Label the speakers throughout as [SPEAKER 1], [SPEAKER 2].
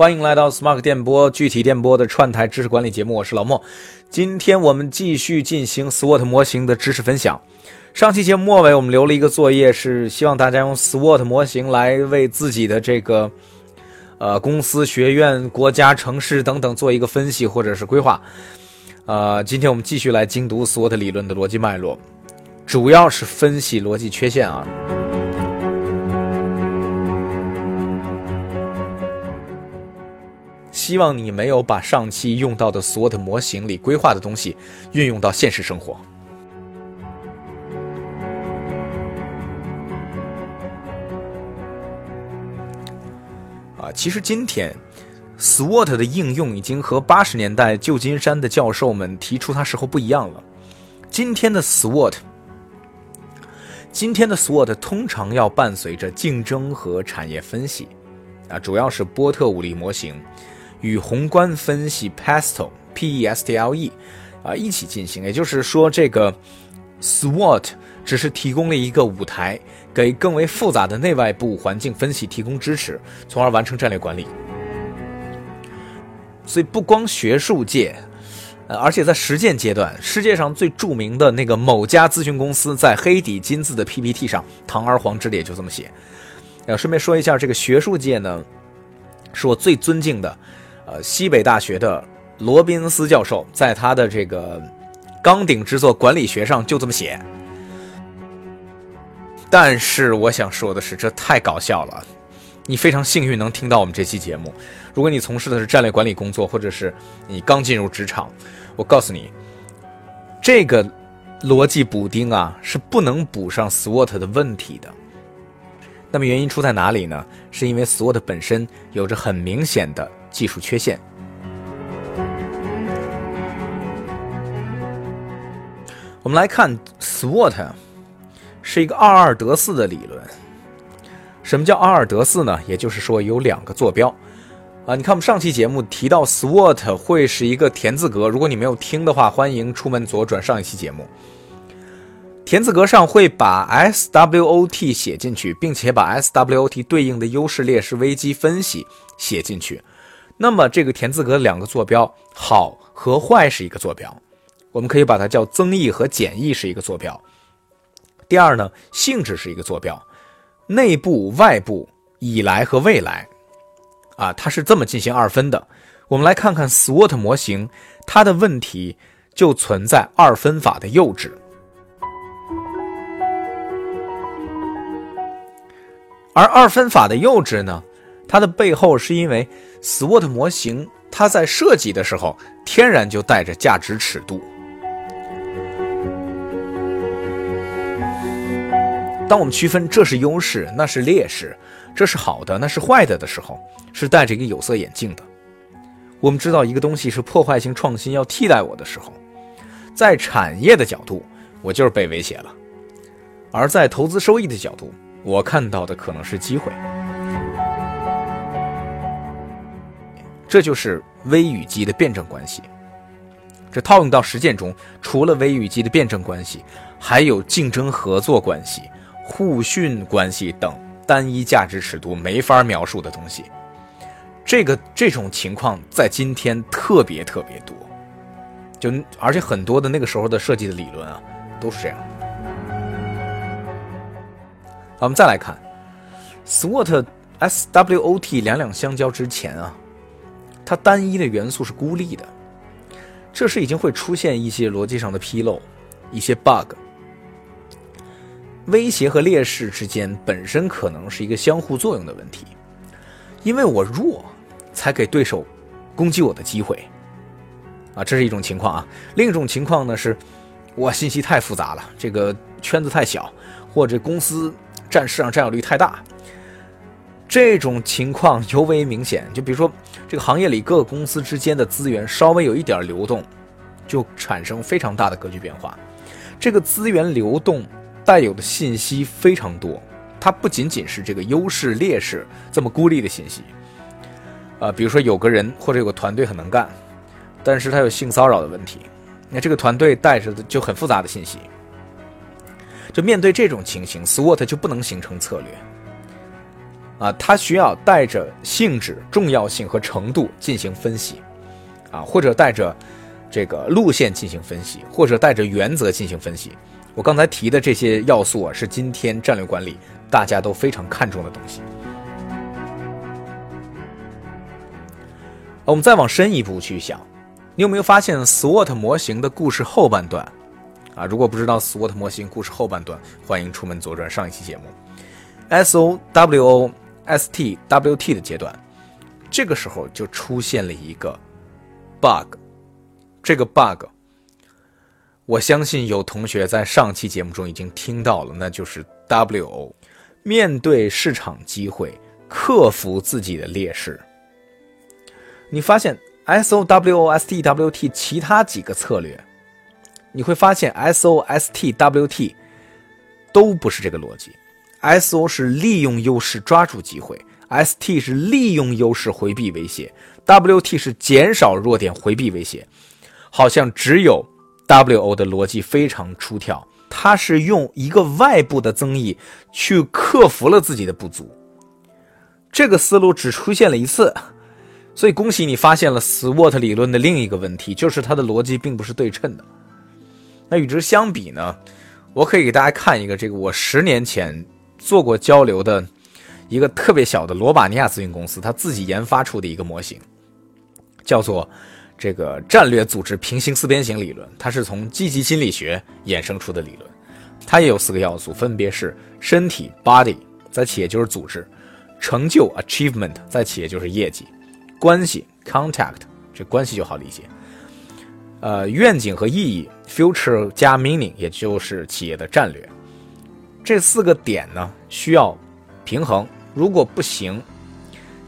[SPEAKER 1] 欢迎来到 Smart 电波具体电波的串台知识管理节目，我是老莫。今天我们继续进行 SWOT 模型的知识分享。上期节目末尾我们留了一个作业，是希望大家用 SWOT 模型来为自己的这个呃公司、学院、国家、城市等等做一个分析或者是规划。呃，今天我们继续来精读 SWOT 理论的逻辑脉络，主要是分析逻辑缺陷啊。希望你没有把上期用到的 SWOT 模型里规划的东西运用到现实生活。啊，其实今天 SWOT 的应用已经和八十年代旧金山的教授们提出它时候不一样了。今天的 SWOT，今天的 SWOT 通常要伴随着竞争和产业分析，啊，主要是波特五力模型与宏观分析 PESTLE P E S T L E 啊一起进行。也就是说，这个 SWOT 只是提供了一个舞台，给更为复杂的内外部环境分析提供支持，从而完成战略管理。所以，不光学术界，呃，而且在实践阶段，世界上最著名的那个某家咨询公司在黑底金字的 PPT 上，堂而皇之的也就这么写。呃，顺便说一下，这个学术界呢，是我最尊敬的，呃，西北大学的罗宾斯教授，在他的这个纲顶之作《管理学》上就这么写。但是我想说的是，这太搞笑了。你非常幸运能听到我们这期节目。如果你从事的是战略管理工作，或者是你刚进入职场，我告诉你，这个逻辑补丁啊是不能补上 SWOT 的问题的。那么原因出在哪里呢？是因为 SWOT 本身有着很明显的技术缺陷。我们来看 SWOT 是一个二二得四的理论。什么叫二二得四呢？也就是说有两个坐标，啊，你看我们上期节目提到 SWOT 会是一个田字格，如果你没有听的话，欢迎出门左转上一期节目。田字格上会把 SWOT 写进去，并且把 SWOT 对应的优势、劣势、危机分析写进去。那么这个田字格两个坐标，好和坏是一个坐标，我们可以把它叫增益和减益是一个坐标。第二呢，性质是一个坐标。内部、外部、以来和未来，啊，它是这么进行二分的。我们来看看 SWOT 模型，它的问题就存在二分法的幼稚。而二分法的幼稚呢，它的背后是因为 SWOT 模型它在设计的时候天然就带着价值尺度。当我们区分这是优势，那是劣势，这是好的，那是坏的的时候，是戴着一个有色眼镜的。我们知道一个东西是破坏性创新要替代我的时候，在产业的角度，我就是被威胁了；而在投资收益的角度，我看到的可能是机会。这就是微与机的辩证关系。这套用到实践中，除了微与机的辩证关系，还有竞争合作关系。互训关系等单一价值尺度没法描述的东西，这个这种情况在今天特别特别多，就而且很多的那个时候的设计的理论啊都是这样。我们再来看，SWOT、SWOT 两两相交之前啊，它单一的元素是孤立的，这时已经会出现一些逻辑上的纰漏，一些 bug。威胁和劣势之间本身可能是一个相互作用的问题，因为我弱，才给对手攻击我的机会，啊，这是一种情况啊。另一种情况呢是，我信息太复杂了，这个圈子太小，或者公司占市场占有率太大，这种情况尤为明显。就比如说，这个行业里各个公司之间的资源稍微有一点流动，就产生非常大的格局变化。这个资源流动。带有的信息非常多，它不仅仅是这个优势劣势这么孤立的信息，啊，比如说有个人或者有个团队很能干，但是他有性骚扰的问题，那这个团队带着的就很复杂的信息，就面对这种情形，SWOT 就不能形成策略，啊，它需要带着性质、重要性和程度进行分析，啊，或者带着这个路线进行分析，或者带着原则进行分析。我刚才提的这些要素啊，是今天战略管理大家都非常看重的东西。我们再往深一步去想，你有没有发现 SWOT 模型的故事后半段？啊，如果不知道 SWOT 模型故事后半段，欢迎出门左转上一期节目。S O W O S T W T 的阶段，这个时候就出现了一个 bug。这个 bug，我相信有同学在上期节目中已经听到了，那就是 W O，面对市场机会，克服自己的劣势。你发现 S O W O S T W T 其他几个策略？你会发现，S O S T W T 都不是这个逻辑。S O 是利用优势抓住机会，S T 是利用优势回避威胁，W T 是减少弱点回避威胁。好像只有 W O 的逻辑非常出挑，它是用一个外部的增益去克服了自己的不足。这个思路只出现了一次，所以恭喜你发现了 SWOT 理论的另一个问题，就是它的逻辑并不是对称的。那与之相比呢，我可以给大家看一个这个我十年前做过交流的一个特别小的罗马尼亚咨询公司，他自己研发出的一个模型，叫做这个战略组织平行四边形理论。它是从积极心理学衍生出的理论，它也有四个要素，分别是身体 （body） 在企业就是组织，成就 （achievement） 在企业就是业绩，关系 （contact） 这关系就好理解。呃，愿景和意义，future 加 meaning，也就是企业的战略。这四个点呢，需要平衡。如果不行，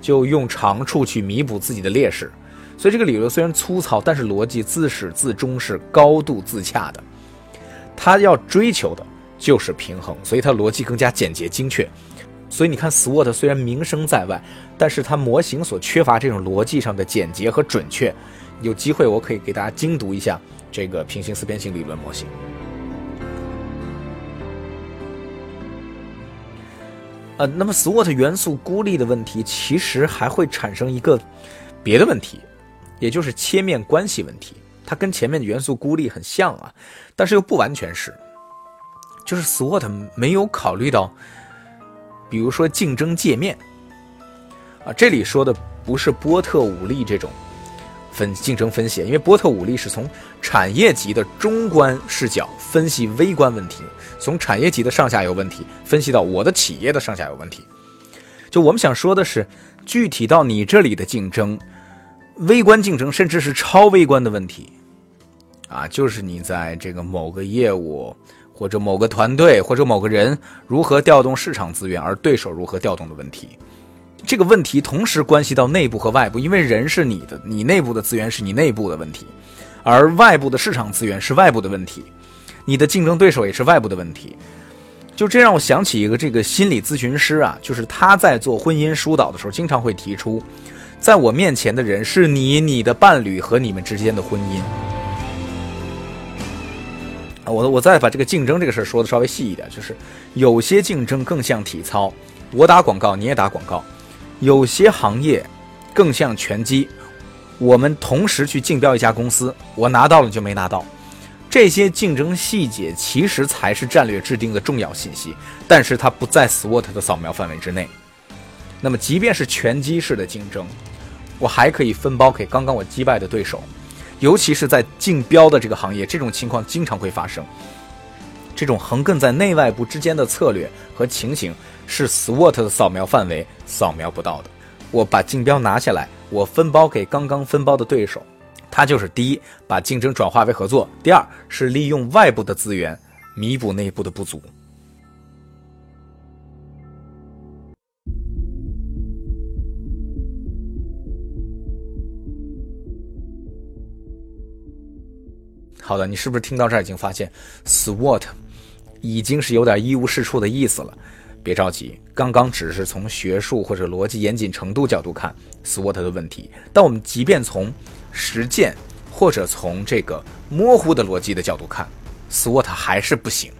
[SPEAKER 1] 就用长处去弥补自己的劣势。所以这个理论虽然粗糙，但是逻辑自始至终是高度自洽的。它要追求的就是平衡，所以它逻辑更加简洁精确。所以你看，SWOT 虽然名声在外，但是它模型所缺乏这种逻辑上的简洁和准确。有机会，我可以给大家精读一下这个平行四边形理论模型。呃，那么 SWOT 元素孤立的问题，其实还会产生一个别的问题，也就是切面关系问题。它跟前面的元素孤立很像啊，但是又不完全是。就是 SWOT 没有考虑到，比如说竞争界面啊，这里说的不是波特五力这种。分竞争分析，因为波特五力是从产业级的中观视角分析微观问题，从产业级的上下游问题分析到我的企业的上下游问题。就我们想说的是，具体到你这里的竞争，微观竞争甚至是超微观的问题，啊，就是你在这个某个业务或者某个团队或者某个人如何调动市场资源，而对手如何调动的问题。这个问题同时关系到内部和外部，因为人是你的，你内部的资源是你内部的问题，而外部的市场资源是外部的问题，你的竞争对手也是外部的问题。就这让我想起一个这个心理咨询师啊，就是他在做婚姻疏导的时候，经常会提出，在我面前的人是你、你的伴侣和你们之间的婚姻。啊，我我再把这个竞争这个事儿说的稍微细一点，就是有些竞争更像体操，我打广告，你也打广告。有些行业更像拳击，我们同时去竞标一家公司，我拿到了就没拿到。这些竞争细节其实才是战略制定的重要信息，但是它不在 SWOT 的扫描范围之内。那么，即便是拳击式的竞争，我还可以分包给刚刚我击败的对手，尤其是在竞标的这个行业，这种情况经常会发生。这种横亘在内外部之间的策略和情形。是 SWOT 的扫描范围扫描不到的。我把竞标拿下来，我分包给刚刚分包的对手，他就是第一，把竞争转化为合作；第二是利用外部的资源弥补内部的不足。好的，你是不是听到这儿已经发现 SWOT 已经是有点一无是处的意思了？别着急，刚刚只是从学术或者逻辑严谨程度角度看 SWOT 的问题，但我们即便从实践或者从这个模糊的逻辑的角度看，SWOT 还是不行。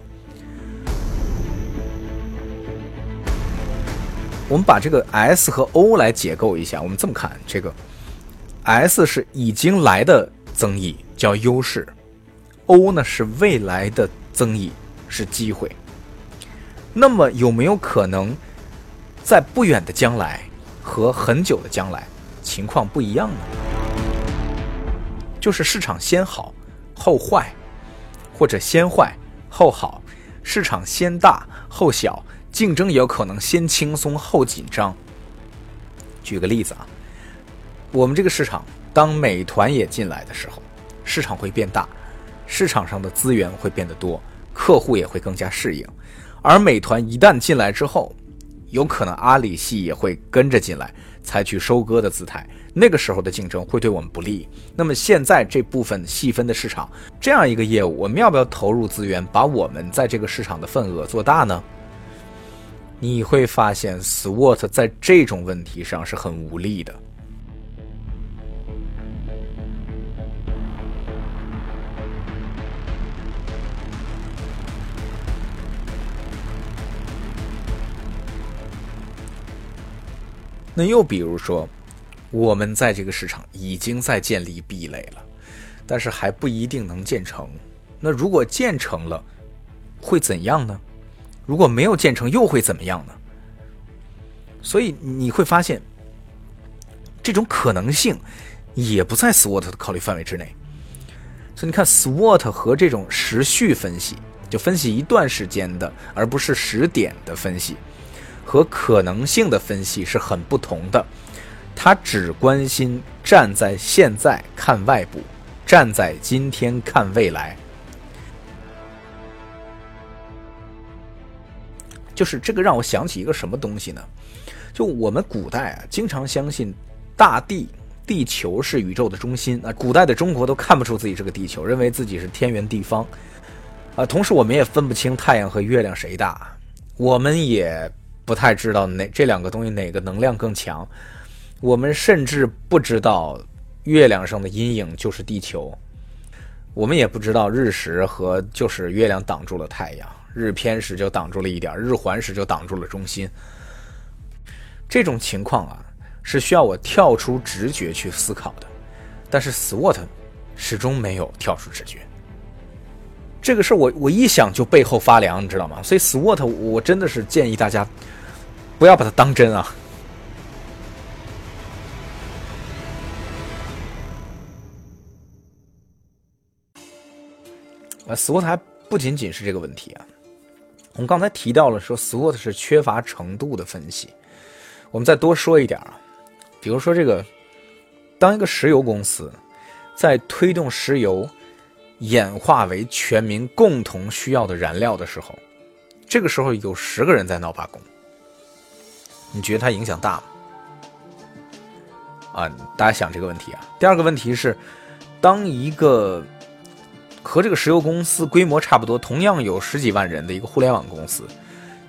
[SPEAKER 1] 我们把这个 S 和 O 来解构一下，我们这么看，这个 S 是已经来的增益，叫优势；O 呢是未来的增益，是机会。那么有没有可能在不远的将来和很久的将来情况不一样呢？就是市场先好后坏，或者先坏后好，市场先大后小。竞争也有可能先轻松后紧张。举个例子啊，我们这个市场当美团也进来的时候，市场会变大，市场上的资源会变得多，客户也会更加适应。而美团一旦进来之后，有可能阿里系也会跟着进来，采取收割的姿态。那个时候的竞争会对我们不利。那么现在这部分细分的市场，这样一个业务，我们要不要投入资源，把我们在这个市场的份额做大呢？你会发现，SWOT 在这种问题上是很无力的。那又比如说，我们在这个市场已经在建立壁垒了，但是还不一定能建成。那如果建成了，会怎样呢？如果没有建成，又会怎么样呢？所以你会发现，这种可能性也不在 SWOT 的考虑范围之内。所以你看，SWOT 和这种时序分析，就分析一段时间的，而不是时点的分析，和可能性的分析是很不同的。他只关心站在现在看外部，站在今天看未来。就是这个让我想起一个什么东西呢？就我们古代啊，经常相信大地、地球是宇宙的中心啊。古代的中国都看不出自己是个地球，认为自己是天圆地方啊。同时，我们也分不清太阳和月亮谁大，我们也不太知道哪这两个东西哪个能量更强。我们甚至不知道月亮上的阴影就是地球，我们也不知道日食和就是月亮挡住了太阳。日偏食就挡住了一点，日环食就挡住了中心。这种情况啊，是需要我跳出直觉去思考的。但是 SWOT 始终没有跳出直觉。这个事我我一想就背后发凉，你知道吗？所以 SWOT 我真的是建议大家不要把它当真啊。啊，SWOT 还不仅仅是这个问题啊。我们刚才提到了说，SWOT 是缺乏程度的分析。我们再多说一点啊，比如说这个，当一个石油公司在推动石油演化为全民共同需要的燃料的时候，这个时候有十个人在闹罢工，你觉得它影响大吗？啊，大家想这个问题啊。第二个问题是，当一个和这个石油公司规模差不多，同样有十几万人的一个互联网公司，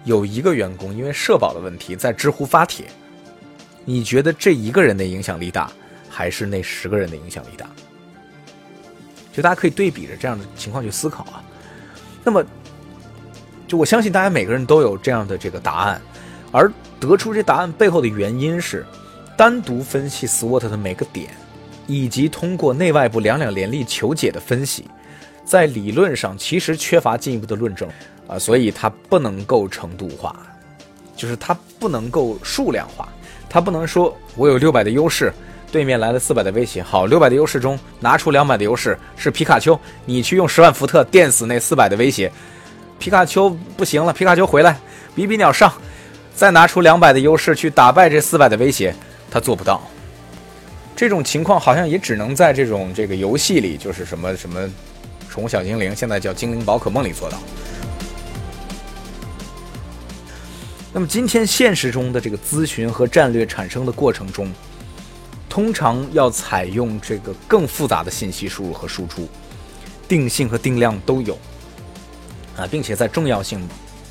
[SPEAKER 1] 有一个员工因为社保的问题在知乎发帖，你觉得这一个人的影响力大，还是那十个人的影响力大？就大家可以对比着这样的情况去思考啊。那么，就我相信大家每个人都有这样的这个答案，而得出这答案背后的原因是，单独分析 SWOT 的每个点，以及通过内外部两两联立求解的分析。在理论上其实缺乏进一步的论证啊，所以它不能够程度化，就是它不能够数量化，它不能说我有六百的优势，对面来了四百的威胁，好，六百的优势中拿出两百的优势是皮卡丘，你去用十万伏特电死那四百的威胁，皮卡丘不行了，皮卡丘回来，比比鸟上，再拿出两百的优势去打败这四百的威胁，他做不到。这种情况好像也只能在这种这个游戏里，就是什么什么。宠物小精灵现在叫精灵宝可梦里做到。那么今天现实中的这个咨询和战略产生的过程中，通常要采用这个更复杂的信息输入和输出，定性和定量都有啊，并且在重要性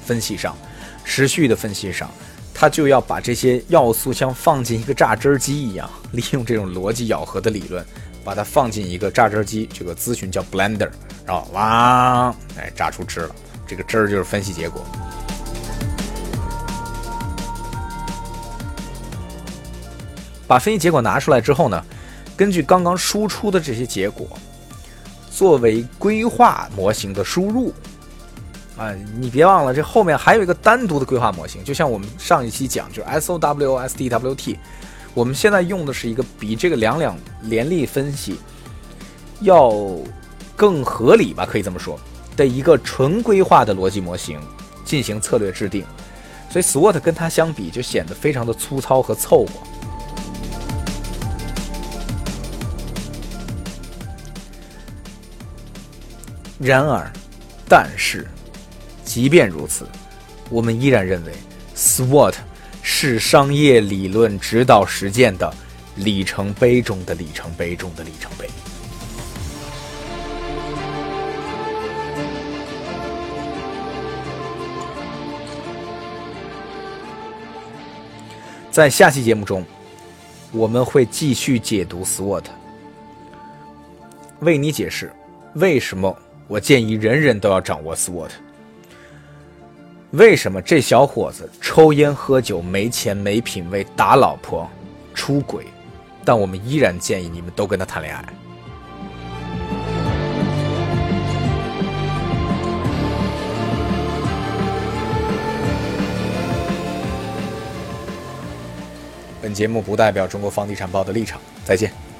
[SPEAKER 1] 分析上、时序的分析上，它就要把这些要素像放进一个榨汁机一样，利用这种逻辑咬合的理论。把它放进一个榨汁机，这个咨询叫 blender，然后哇，哎，榨出汁了。这个汁儿就是分析结果。把分析结果拿出来之后呢，根据刚刚输出的这些结果，作为规划模型的输入。啊，你别忘了，这后面还有一个单独的规划模型，就像我们上一期讲，就是 SOWSDWT，。我们现在用的是一个比这个两两联立分析要更合理吧，可以这么说的一个纯规划的逻辑模型进行策略制定。所以 SWOT 跟它相比就显得非常的粗糙和凑合。然而，但是。即便如此，我们依然认为，SWOT 是商业理论指导实践的里程碑中的里程碑中的里程碑。在下期节目中，我们会继续解读 SWOT，为你解释为什么我建议人人都要掌握 SWOT。为什么这小伙子抽烟喝酒没钱没品位打老婆出轨？但我们依然建议你们都跟他谈恋爱。本节目不代表中国房地产报的立场。再见。